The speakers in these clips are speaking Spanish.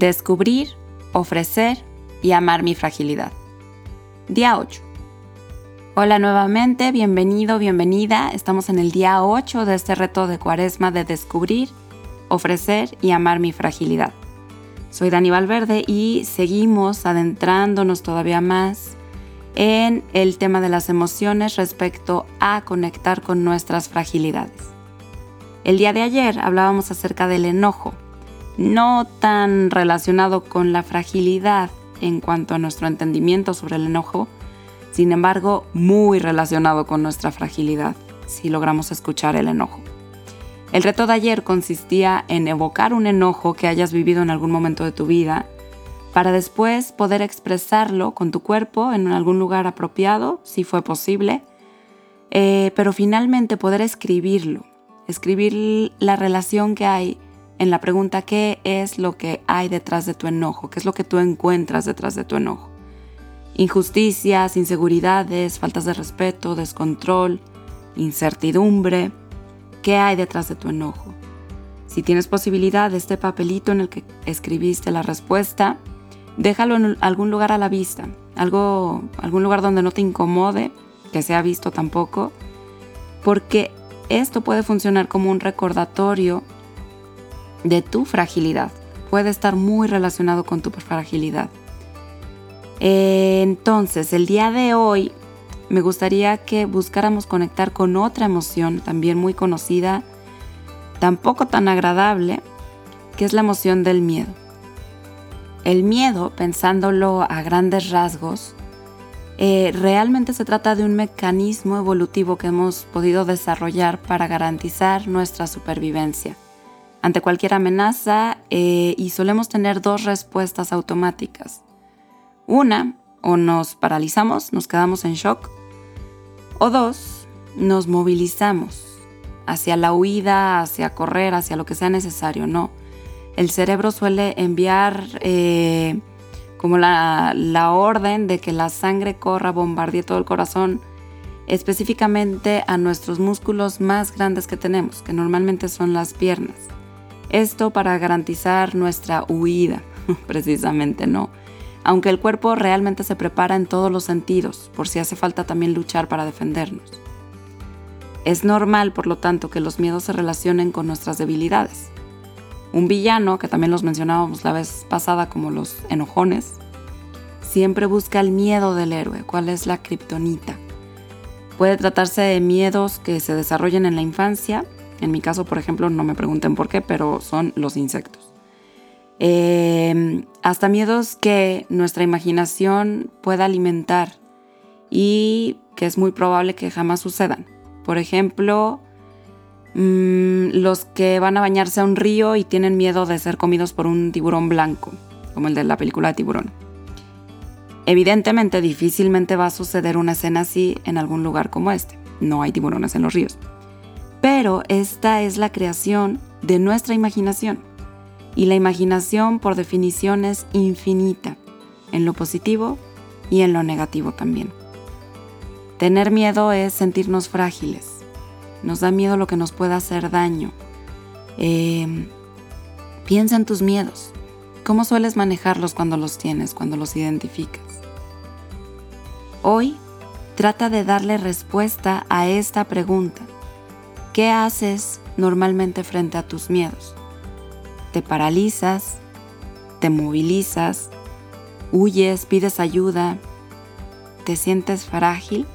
Descubrir, ofrecer y amar mi fragilidad. Día 8. Hola nuevamente, bienvenido, bienvenida. Estamos en el día 8 de este reto de cuaresma de descubrir, ofrecer y amar mi fragilidad. Soy Dani Valverde y seguimos adentrándonos todavía más en el tema de las emociones respecto a conectar con nuestras fragilidades. El día de ayer hablábamos acerca del enojo no tan relacionado con la fragilidad en cuanto a nuestro entendimiento sobre el enojo, sin embargo muy relacionado con nuestra fragilidad, si logramos escuchar el enojo. El reto de ayer consistía en evocar un enojo que hayas vivido en algún momento de tu vida, para después poder expresarlo con tu cuerpo en algún lugar apropiado, si fue posible, eh, pero finalmente poder escribirlo, escribir la relación que hay en la pregunta ¿qué es lo que hay detrás de tu enojo? ¿Qué es lo que tú encuentras detrás de tu enojo? Injusticias, inseguridades, faltas de respeto, descontrol, incertidumbre. ¿Qué hay detrás de tu enojo? Si tienes posibilidad de este papelito en el que escribiste la respuesta, déjalo en algún lugar a la vista, algo, algún lugar donde no te incomode, que sea visto tampoco, porque esto puede funcionar como un recordatorio de tu fragilidad. Puede estar muy relacionado con tu fragilidad. Entonces, el día de hoy me gustaría que buscáramos conectar con otra emoción también muy conocida, tampoco tan agradable, que es la emoción del miedo. El miedo, pensándolo a grandes rasgos, eh, realmente se trata de un mecanismo evolutivo que hemos podido desarrollar para garantizar nuestra supervivencia ante cualquier amenaza eh, y solemos tener dos respuestas automáticas. Una, o nos paralizamos, nos quedamos en shock, o dos, nos movilizamos hacia la huida, hacia correr, hacia lo que sea necesario, no. El cerebro suele enviar eh, como la, la orden de que la sangre corra, bombardee todo el corazón, específicamente a nuestros músculos más grandes que tenemos, que normalmente son las piernas. Esto para garantizar nuestra huida, precisamente, ¿no? Aunque el cuerpo realmente se prepara en todos los sentidos, por si hace falta también luchar para defendernos. Es normal, por lo tanto, que los miedos se relacionen con nuestras debilidades. Un villano, que también los mencionábamos la vez pasada como los enojones, siempre busca el miedo del héroe, cuál es la kriptonita. Puede tratarse de miedos que se desarrollen en la infancia en mi caso, por ejemplo, no me pregunten por qué, pero son los insectos. Eh, hasta miedos que nuestra imaginación pueda alimentar y que es muy probable que jamás sucedan. Por ejemplo, mm, los que van a bañarse a un río y tienen miedo de ser comidos por un tiburón blanco, como el de la película tiburón. Evidentemente, difícilmente va a suceder una escena así en algún lugar como este. No hay tiburones en los ríos. Pero esta es la creación de nuestra imaginación. Y la imaginación por definición es infinita, en lo positivo y en lo negativo también. Tener miedo es sentirnos frágiles. Nos da miedo lo que nos pueda hacer daño. Em, piensa en tus miedos. ¿Cómo sueles manejarlos cuando los tienes, cuando los identificas? Hoy trata de darle respuesta a esta pregunta ¿Qué haces normalmente frente a tus miedos? ¿Te paralizas? ¿Te movilizas? ¿Huyes? ¿Pides ayuda? ¿Te sientes frágil?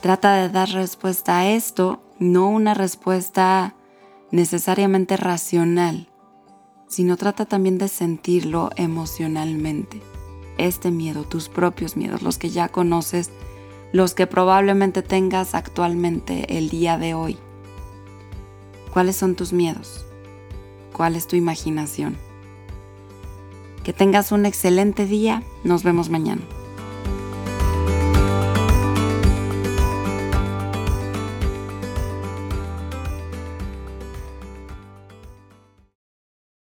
Trata de dar respuesta a esto, no una respuesta necesariamente racional, sino trata también de sentirlo emocionalmente. Este miedo, tus propios miedos, los que ya conoces, los que probablemente tengas actualmente el día de hoy. ¿Cuáles son tus miedos? ¿Cuál es tu imaginación? Que tengas un excelente día. Nos vemos mañana.